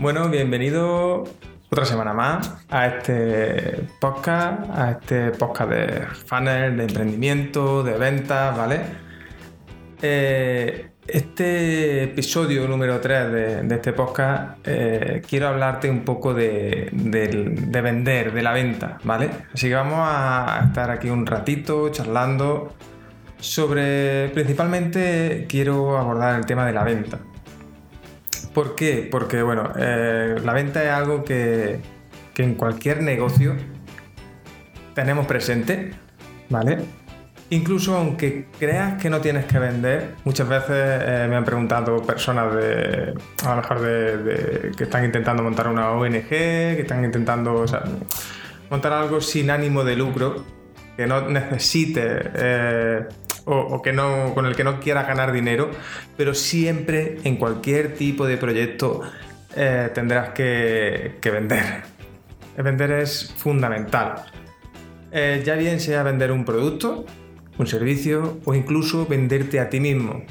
Bueno, bienvenido otra semana más a este podcast, a este podcast de funnel, de emprendimiento, de ventas, ¿vale? Eh, este episodio número 3 de, este podcast eh, quiero hablarte un poco de, de, vender, de la venta, ¿vale? Así que vamos a estar aquí un ratito charlando sobre, principalmente quiero abordar el tema de la venta. ¿Por qué? Porque, bueno, eh, la venta es algo que, que en cualquier negocio tenemos presente, ¿vale? Incluso aunque creas que no tienes que vender, muchas veces eh, me han preguntado personas de, a lo mejor de, que están intentando montar una ONG, que están intentando montar algo sin ánimo de lucro, que no necesite eh, o, que no, con el que no quieras ganar dinero, pero siempre en cualquier tipo de proyecto eh, tendrás que, vender. vender es fundamental. ya bien sea vender un producto, un servicio o incluso venderte a ti mismo.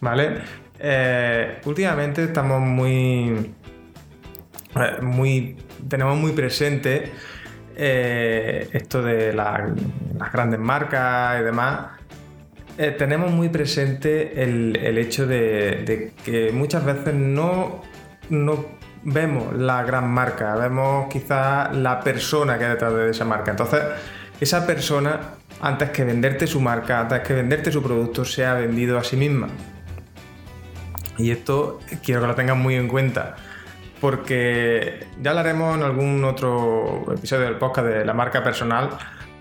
¿Vale? Eh, últimamente estamos muy, eh, muy. Tenemos muy presente eh, esto de las grandes marcas y demás. Tenemos muy presente el, hecho de, que muchas veces no, no vemos la gran marca, vemos quizás la persona que hay detrás de esa marca. Entonces, esa persona antes que venderte su marca, antes que venderte su producto, se ha vendido a sí misma. Y esto quiero que lo tengan muy en cuenta, porque ya hablaremos en algún otro episodio del podcast de la marca personal,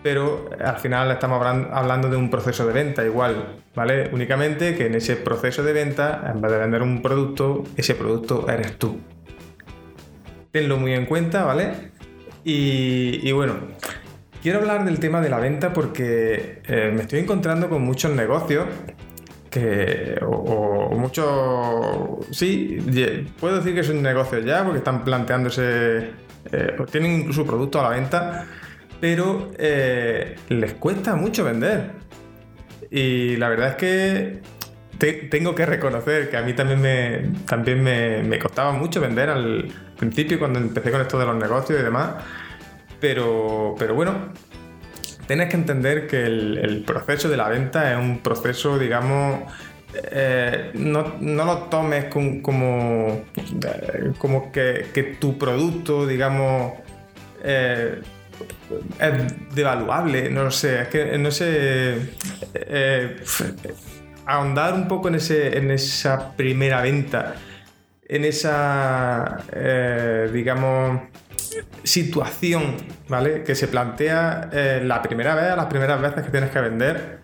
pero al final estamos hablando de un proceso de venta igual, ¿vale? Únicamente que en ese proceso de venta, en vez de vender un producto, ese producto eres tú. Tenlo muy en cuenta, ¿vale? Y, bueno, Quiero hablar del tema de la venta porque eh, me estoy encontrando con muchos negocios que, o, muchos, sí, puedo decir que son negocios ya porque están planteándose, eh, tienen incluso productos a la venta, pero eh, les cuesta mucho vender. Y la verdad es que tengo que reconocer que a mí también me, también me, me costaba mucho vender al principio cuando empecé con esto de los negocios y demás. Pero, pero bueno, tienes que entender que el, proceso de la venta es un proceso, digamos, eh, no, lo tomes como, como que, tu producto, digamos, eh, devaluable, no lo sé, es que no sé, eh, ahondar un poco en, ese, en esa primera venta, en esa, digamos, situación, ¿vale? Que se plantea eh, la primera vez, las primeras veces que tienes que vender,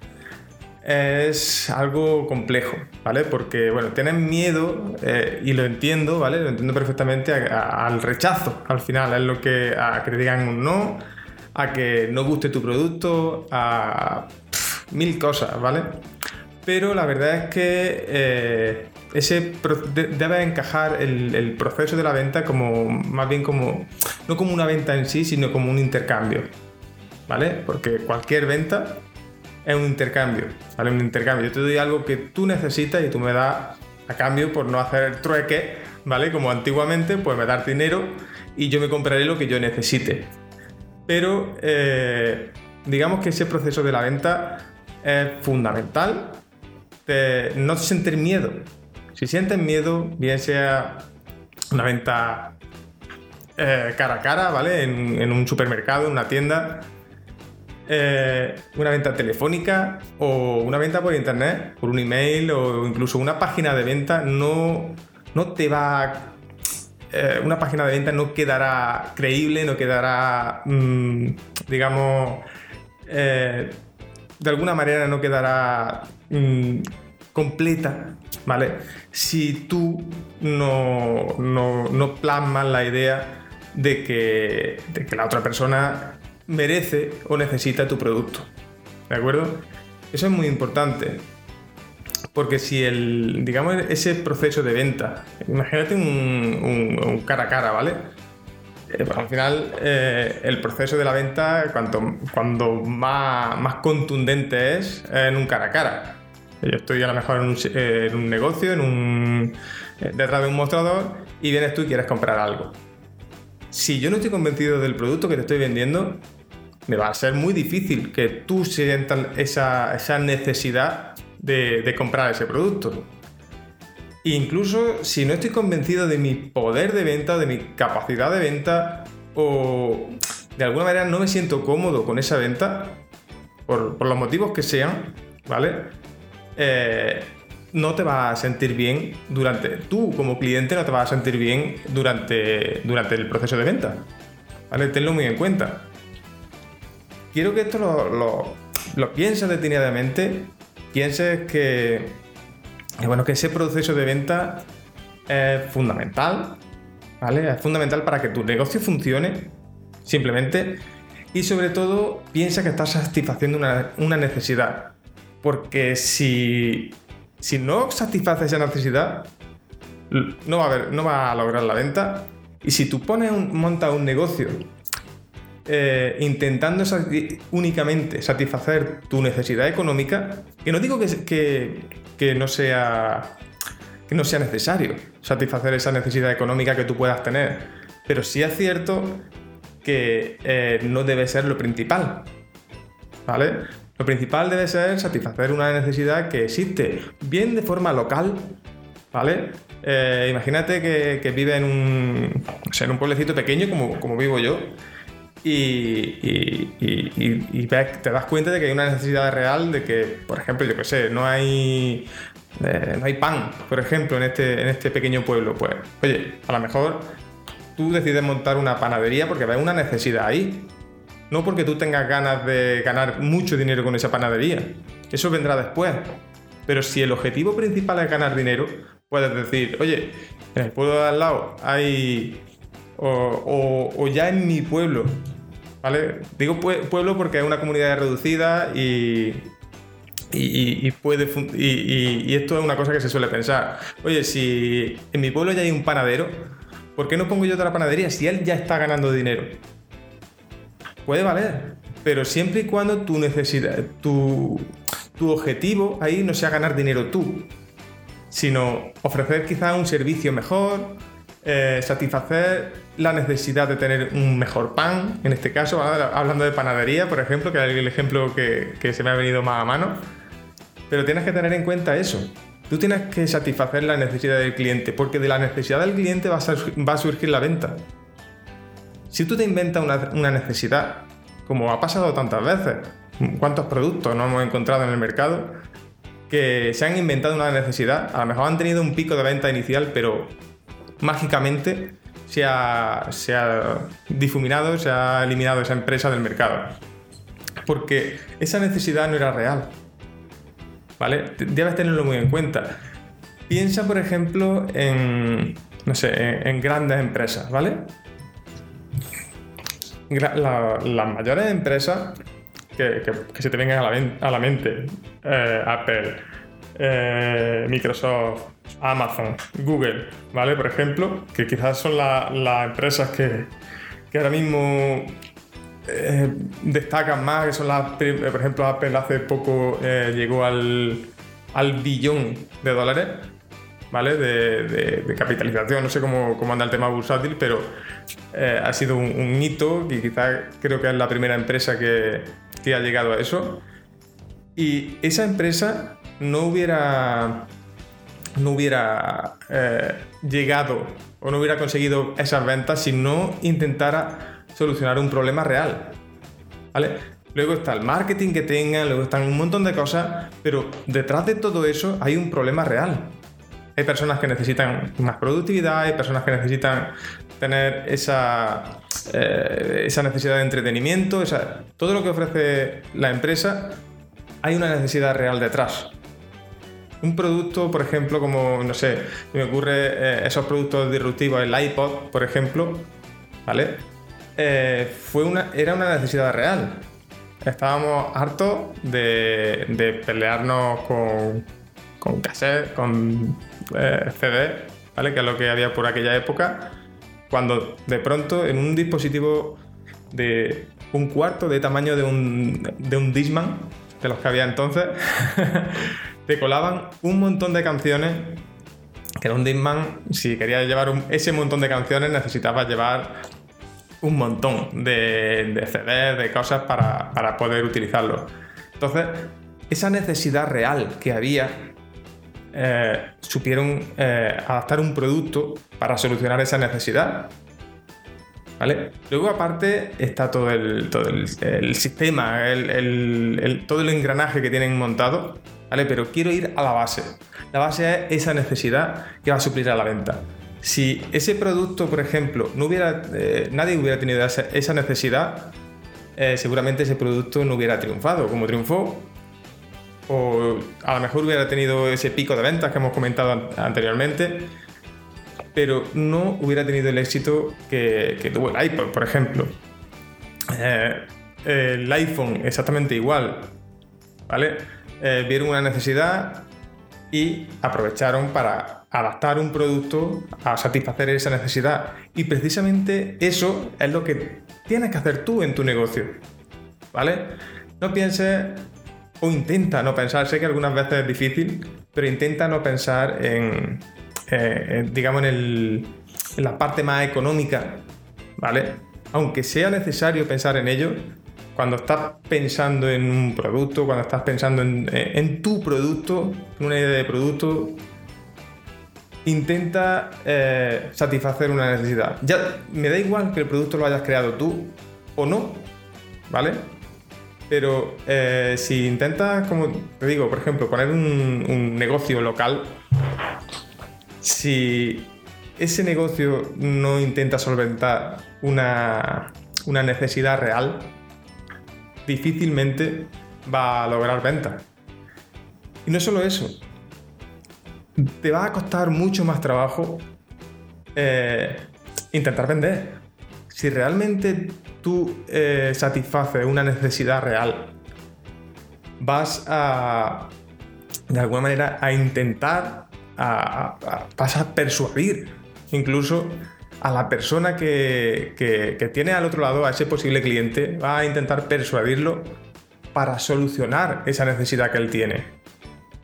es algo complejo, ¿vale? Porque, bueno, tienes miedo, eh, y lo entiendo, ¿vale? Lo entiendo perfectamente al rechazo, al final, es lo que, a que te digan un no, a que no guste tu producto, a mil cosas, ¿vale? Pero la verdad es que eh, ese debe encajar el, proceso de la venta como más bien como no como una venta en sí, sino como un intercambio, ¿vale? Porque cualquier venta es un intercambio, ¿vale? Un intercambio. Yo te doy algo que tú necesitas y tú me das a cambio por no hacer trueque, ¿vale? Como antiguamente, pues me das dinero y yo me compraré lo que yo necesite. Pero eh, digamos que ese proceso de la venta es fundamental. no sentir miedo, si sientes miedo, bien sea una venta eh, cara a cara, ¿vale? En, un supermercado, en una tienda, eh, una venta telefónica o una venta por internet, por un email o incluso una página de venta, no, no te va... Eh, una página de venta no quedará creíble, no quedará, mm, digamos, de alguna manera no quedará mm, completa ¿vale? Si tú no, no, plasmas la idea de que, de que la otra persona merece o necesita tu producto, ¿de acuerdo? Eso es muy importante. Porque si el, digamos, ese proceso de venta, imagínate un, cara a cara, ¿vale? Eh, al final, eh, el proceso de la venta, cuanto, cuando más, más contundente es, es en un cara a cara. Yo estoy a lo mejor en un, negocio, en un, eh, detrás de un mostrador y vienes tú y quieres comprar algo. Si yo no estoy convencido del producto que te estoy vendiendo, me va a ser muy difícil que tú sientas esa, necesidad de, de comprar ese producto. Incluso si no estoy convencido de mi poder de venta, de mi capacidad de venta, o de alguna manera no me siento cómodo con esa venta, por, los motivos que sean, ¿vale? Eh, no te vas a sentir bien durante. Tú, como cliente, no te vas a sentir bien durante, durante el proceso de venta. Tenlo muy en cuenta. Quiero que esto lo, pienses detenidamente. Pienses que, que, bueno, que ese proceso de venta es fundamental. ¿Vale? Es fundamental para que tu negocio funcione. Simplemente y sobre todo piensa que estás satisfaciendo una, necesidad. Porque si, si no satisfaces esa necesidad, no va, a lograr la venta. Y si tú pones un, montas un negocio eh, intentando únicamente satisfacer tu necesidad económica, que no digo que, que, no sea, que no sea necesario satisfacer esa necesidad económica que tú puedas tener, pero sí es cierto que eh, no debe ser lo principal. ¿Vale? Lo principal debe ser satisfacer una necesidad que existe, bien de forma local, ¿vale? Eh, imagínate que, vive en un, en un pueblecito pequeño como, como vivo yo y, y, te das cuenta de que hay una necesidad real de que, por ejemplo, yo qué sé, no hay, eh, no hay pan, por ejemplo, en este, en este pequeño pueblo. Pues, oye, a lo mejor tú decides montar una panadería porque ves una necesidad ahí. No porque tú tengas ganas de ganar mucho dinero con esa panadería. Eso vendrá después. Pero si el objetivo principal es ganar dinero, puedes decir, oye, en el pueblo de al lado hay... O, ya en mi pueblo, ¿vale? Digo pueblo porque es una comunidad reducida y, y, puede y, esto es una cosa que se suele pensar. Oye, si en mi pueblo ya hay un panadero, ¿Por qué no pongo yo otra panadería si él ya está ganando dinero? Puede valer, pero siempre y cuando tu necesidad, tu, tu objetivo ahí no sea ganar dinero tú, sino ofrecer quizás un servicio mejor, eh, satisfacer la necesidad de tener un mejor pan, en este caso, hablando de panadería, por ejemplo, que es el ejemplo que se me ha venido más a mano, pero tienes que tener en cuenta eso, Tú tienes que satisfacer la necesidad del cliente, porque de la necesidad del cliente va a, surgir la venta. Si tú te inventas una, necesidad, como ha pasado tantas veces, ¿cuántos productos no hemos encontrado en el mercado que se han inventado una necesidad? A lo mejor han tenido un pico de venta inicial, pero mágicamente se ha, se ha difuminado, se ha eliminado esa empresa del mercado. Porque esa necesidad no era real. ¿vale? Debes tenerlo muy en cuenta. Piensa, por ejemplo, en, no sé, en, grandes empresas, ¿vale? Las mayores empresas que, se te vengan a la, mente, eh, Apple, eh, Microsoft, Amazon, Google, ¿vale? Por ejemplo, que quizás son las empresas que, que ahora mismo eh, destacan más, que son las, por ejemplo, Apple hace poco llegó al, al, billón de dólares, ¿vale? De, capitalización, no sé cómo, cómo, anda el tema bursátil, pero eh, ha sido un, hito y quizás creo que es la primera empresa que, que ha llegado a eso. Y esa empresa no hubiera no hubiera llegado o no hubiera conseguido esas ventas si no intentara solucionar un problema real. ¿Vale? Luego está el marketing que tengan, luego están un montón de cosas, pero detrás de todo eso hay un problema real. Hay personas que necesitan más productividad, hay personas que necesitan tener esa, eh, esa necesidad de entretenimiento, todo lo que ofrece la empresa, hay una necesidad real detrás. Un producto, por ejemplo, como, no sé, me ocurre eh, esos productos disruptivos, el iPod, por ejemplo, ¿vale? Eh, fue una, era una necesidad real. Estábamos hartos de, pelearnos con, con cassette, con eh, CD, ¿vale? que es lo que había por aquella época, cuando de pronto en un dispositivo de un cuarto de tamaño de un, de un Disman, de los que había entonces, te colaban un montón de canciones que era un Disman, si querías llevar ese montón de canciones, necesitabas llevar un montón de, de CDs, de cosas para, para poder utilizarlo. Entonces, esa necesidad real que había, eh, supieron eh, adaptar un producto para solucionar esa necesidad. ¿Vale? Luego aparte está todo el, todo el, sistema, el, todo el engranaje que tienen montado, ¿vale? Pero quiero ir a la base. La base es esa necesidad que va a suplir a la venta. Si ese producto, por ejemplo, no hubiera, eh, nadie hubiera tenido esa, necesidad, seguramente ese producto no hubiera triunfado como triunfó o a lo mejor hubiera tenido ese pico de ventas que hemos comentado anteriormente, pero no hubiera tenido el éxito que, tuvo el iPod, por ejemplo. Eh, el iPhone exactamente igual, ¿vale? Eh, vieron una necesidad y aprovecharon para adaptar un producto a satisfacer esa necesidad. Y precisamente eso es lo que tienes que hacer tú en tu negocio, ¿vale? No pienses o intenta no pensar, sé que algunas veces es difícil, pero intenta no pensar en, eh, digamos, en, la parte más económica, ¿vale? Aunque sea necesario pensar en ello, cuando estás pensando en un producto, cuando estás pensando en, eh, tu producto, en una idea de producto, intenta eh, satisfacer una necesidad. Ya me da igual que el producto lo hayas creado tú o no, ¿vale? Pero eh, si intentas, como te digo, por ejemplo, poner un, negocio local, si ese negocio no intenta solventar una, una necesidad real, difícilmente va a lograr ventas. Y no solo eso, te va a costar mucho más trabajo eh, intentar vender. Si realmente tú eh, satisfaces una necesidad real, vas a, de alguna manera, a intentar, a, vas a persuadir incluso a la persona que, que, tiene al otro lado, a ese posible cliente, va a intentar persuadirlo para solucionar esa necesidad que él tiene.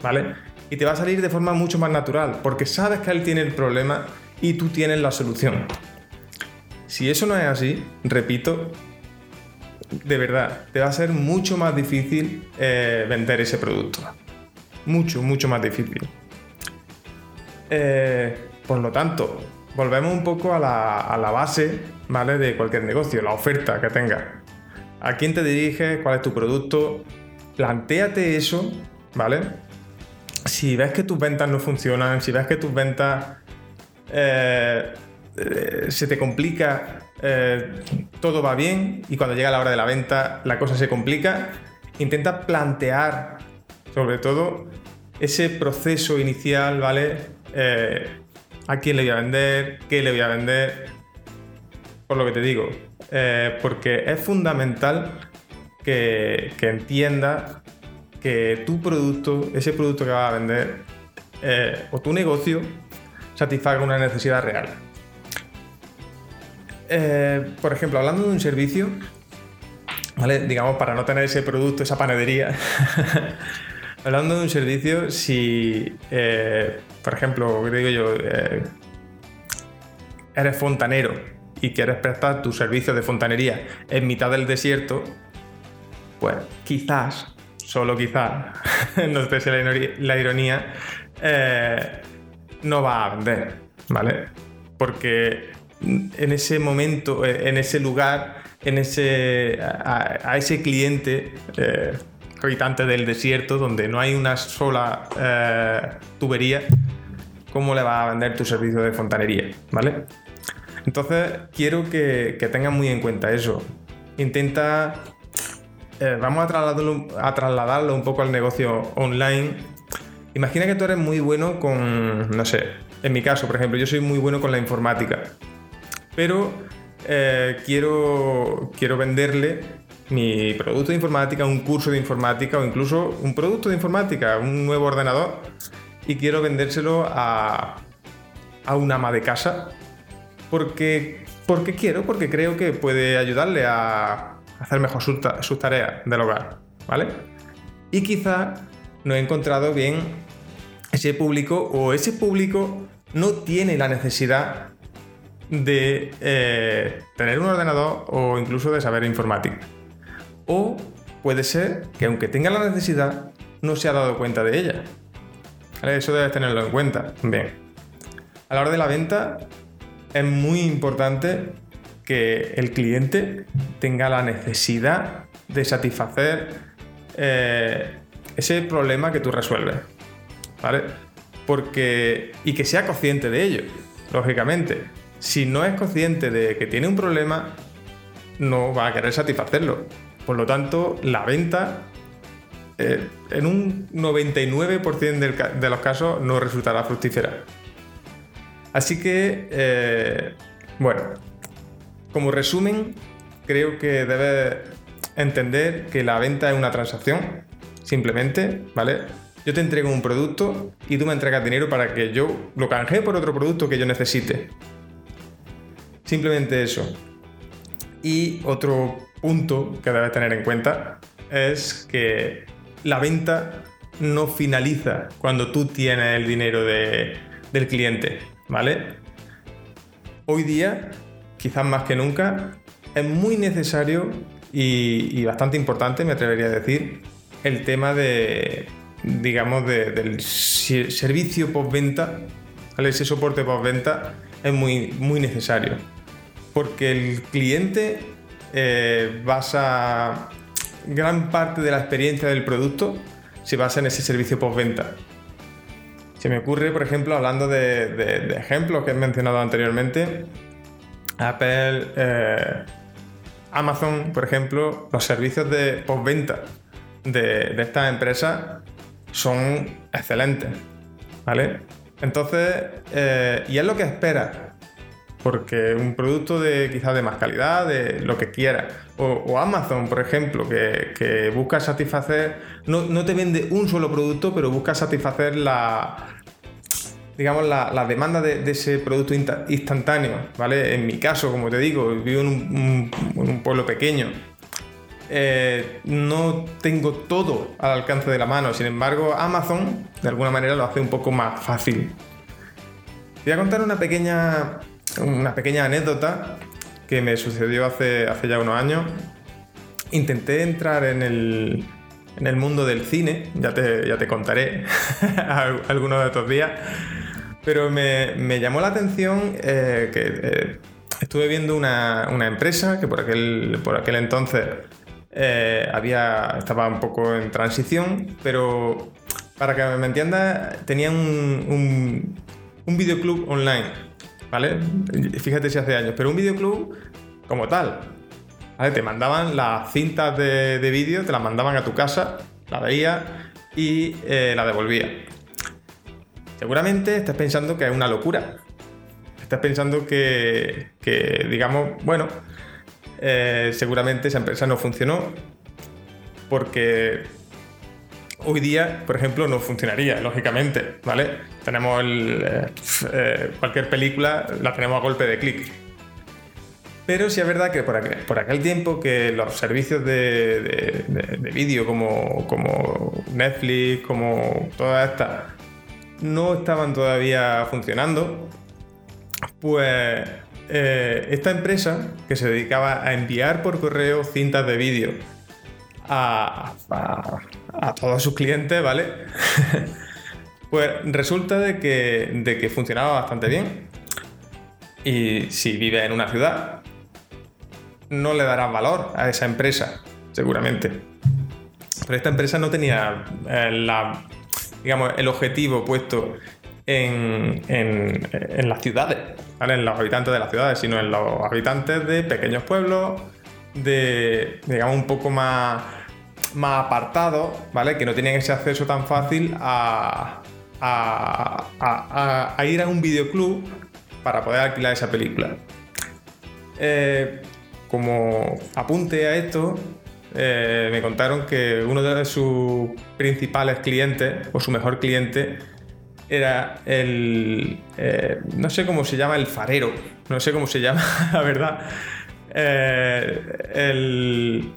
¿Vale? Y te va a salir de forma mucho más natural, porque sabes que él tiene el problema y tú tienes la solución. Si eso no es así, repito, de verdad, te va a ser mucho más difícil eh, vender ese producto. Mucho, mucho más difícil. Eh, por lo tanto, volvemos un poco a la, base ¿vale? de cualquier negocio, la oferta que tengas. ¿A quién te diriges? ¿Cuál es tu producto? Plantéate eso, ¿vale? Si ves que tus ventas no funcionan, si ves que tus ventas eh, eh, se te complica, eh, todo va bien y cuando llega la hora de la venta la cosa se complica, intenta plantear sobre todo ese proceso inicial, ¿vale? Eh, ¿A quién le voy a vender? ¿Qué le voy a vender? Por lo que te digo, porque es fundamental que, que entiendas que tu producto, ese producto que vas a vender, o tu negocio, satisfaga una necesidad real. Eh, por ejemplo, hablando de un servicio, ¿vale? Digamos, para no tener ese producto, esa panadería, hablando de un servicio, si, eh, por ejemplo, ¿qué digo yo? Eh, eres fontanero y quieres prestar tu servicio de fontanería en mitad del desierto, pues quizás, solo quizás, no sé si la ironía, no va a vender, ¿vale? Porque en ese momento, eh, en ese lugar, en ese, a, ese cliente eh, habitante del desierto donde no hay una sola eh, tubería, ¿cómo le va a vender tu servicio de fontanería? ¿Vale? Entonces quiero que, que tengas muy en cuenta eso. Intenta, vamos a trasladarlo, a trasladarlo un poco al negocio online. Imagina que tú eres muy bueno con, no sé, en mi caso, por ejemplo, yo soy muy bueno con la informática pero eh, quiero, quiero venderle mi producto de informática, un curso de informática o incluso un producto de informática, un nuevo ordenador y quiero vendérselo a, a un ama de casa porque, porque quiero, porque creo que puede ayudarle a hacer mejor sus, sus tareas del hogar, ¿vale? Y quizá no he encontrado bien ese público o ese público no tiene la necesidad de eh, tener un ordenador o incluso de saber informática. O puede ser que aunque tenga la necesidad, no se ha dado cuenta de ella. Eso debes tenerlo en cuenta. Bien. A la hora de la venta es muy importante que el cliente tenga la necesidad de satisfacer eh, ese problema que tú resuelves. ¿Vale? Porque. Y que sea consciente de ello, lógicamente. Si no es consciente de que tiene un problema, no va a querer satisfacerlo. Por lo tanto, la venta eh, en un 99% de los casos no resultará fructífera. Así que, eh, bueno, como resumen, creo que debes entender que la venta es una transacción, simplemente, ¿vale? Yo te entrego un producto y tú me entregas dinero para que yo lo canjee por otro producto que yo necesite. Simplemente eso. Y otro punto que debes tener en cuenta es que la venta no finaliza cuando tú tienes el dinero del cliente, ¿vale? Hoy día, quizás más que nunca, es muy necesario y, bastante importante, me atrevería a decir, el tema de, digamos, del servicio postventa, ¿vale? ese soporte postventa es muy, muy necesario. Porque el cliente eh, basa gran parte de la experiencia del producto se basa en ese servicio postventa. Se me ocurre, por ejemplo, hablando de, ejemplos que he mencionado anteriormente, Apple, eh, Amazon, por ejemplo, los servicios de postventa de, estas empresas son excelentes, ¿vale? Entonces, eh, y es lo que espera porque un producto de quizás de más calidad, de lo que quiera. O, Amazon, por ejemplo, que, busca satisfacer, no, te vende un solo producto, pero busca satisfacer la, digamos, la, demanda de, ese producto instantáneo, ¿vale? En mi caso, como te digo, vivo en un, pueblo pequeño. Eh, no tengo todo al alcance de la mano, sin embargo, Amazon de alguna manera lo hace un poco más fácil. Voy a contar una pequeña una pequeña anécdota que me sucedió hace, hace ya unos años. Intenté entrar en el, en el mundo del cine, ya te, ya te contaré algunos de estos días, pero me, llamó la atención eh, que eh, estuve viendo una, empresa que por aquel, por aquel entonces eh, había, estaba un poco en transición, pero para que me entiendas, tenía un, un, un videoclub online ¿vale? Fíjate si hace años, pero un videoclub como tal, ¿vale? Te mandaban las cintas de, vídeo, te las mandaban a tu casa, la veías y eh, la devolvías. Seguramente estás pensando que es una locura. Estás pensando que, digamos, bueno, eh, seguramente esa empresa no funcionó porque hoy día, por ejemplo, no funcionaría, lógicamente, ¿vale? Tenemos eh, eh, cualquier película, la tenemos a golpe de clic. Pero sí es verdad que por aquel, tiempo que los servicios de, vídeo como, Netflix, como todas estas, no estaban todavía funcionando, pues eh, esta empresa que se dedicaba a enviar por correo cintas de vídeo a, todos sus clientes, ¿vale? pues resulta de que, de que funcionaba bastante bien. Y si vive en una ciudad, no le dará valor a esa empresa, seguramente. Pero esta empresa no tenía eh, digamos, el objetivo puesto en, en, las ciudades, ¿vale? en los habitantes de las ciudades, sino en los habitantes de pequeños pueblos, de, digamos, un poco más más apartados, ¿vale? Que no tienen ese acceso tan fácil a, a, ir a un videoclub para poder alquilar esa película. Eh, como apunte a esto, eh, me contaron que uno de sus principales clientes, o su mejor cliente, era el. Eh, no sé cómo se llama, el farero. No sé cómo se llama, la verdad. el,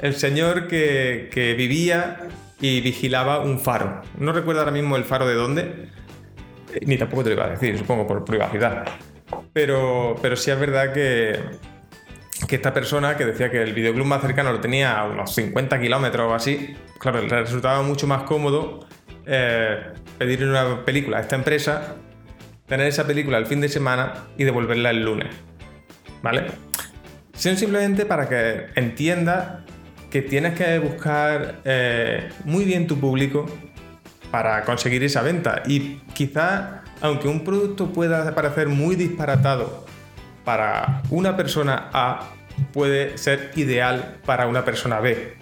el señor que, vivía y vigilaba un faro. No recuerdo ahora mismo el faro de dónde. Ni tampoco te lo iba a decir, supongo, por privacidad. Pero, pero sí es verdad que, que esta persona que decía que el videoclub más cercano lo tenía a unos 50 kilómetros o así, claro, le resultaba mucho más cómodo eh, pedir una película a esta empresa, tener esa película el fin de semana y devolverla el lunes. ¿Vale? Son simplemente para que entiendas que tienes que buscar eh, muy bien tu público para conseguir esa venta. Y quizás, aunque un producto pueda parecer muy disparatado para una persona A, puede ser ideal para una persona B.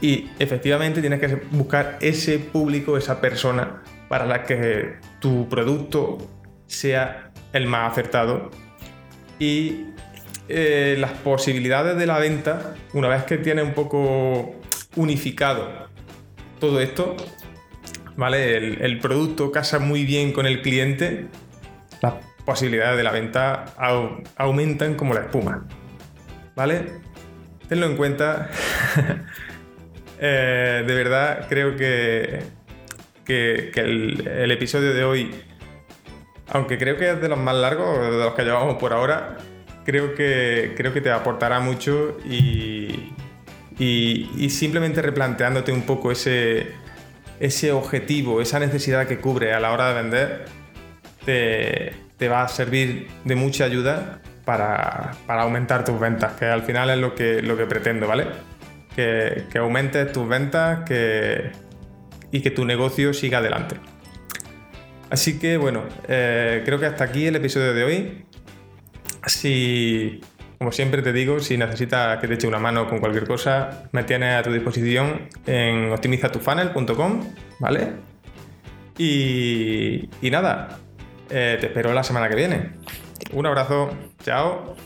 Y efectivamente tienes que buscar ese público, esa persona para la que tu producto sea el más acertado. Y eh, las posibilidades de la venta, una vez que tiene un poco unificado todo esto, ¿vale? El, producto casa muy bien con el cliente, las posibilidades de la venta aumentan como la espuma, ¿vale? Tenlo en cuenta. Eh, de verdad, creo que, que, el, episodio de hoy, aunque creo que es de los más largos, de los que llevamos por ahora, creo que, creo que te aportará mucho y, y, simplemente replanteándote un poco ese, ese objetivo, esa necesidad que cubre a la hora de vender, te, te va a servir de mucha ayuda para, para, aumentar tus ventas, que al final es lo que, lo que pretendo, ¿vale? Que, que aumentes tus ventas que, y que tu negocio siga adelante. Así que bueno, eh, creo que hasta aquí el episodio de hoy. Si, como siempre te digo, si necesitas que te eche una mano con cualquier cosa, me tienes a tu disposición en optimizatufunnel.com, ¿vale? Y, nada, eh, te espero la semana que viene. Un abrazo, chao.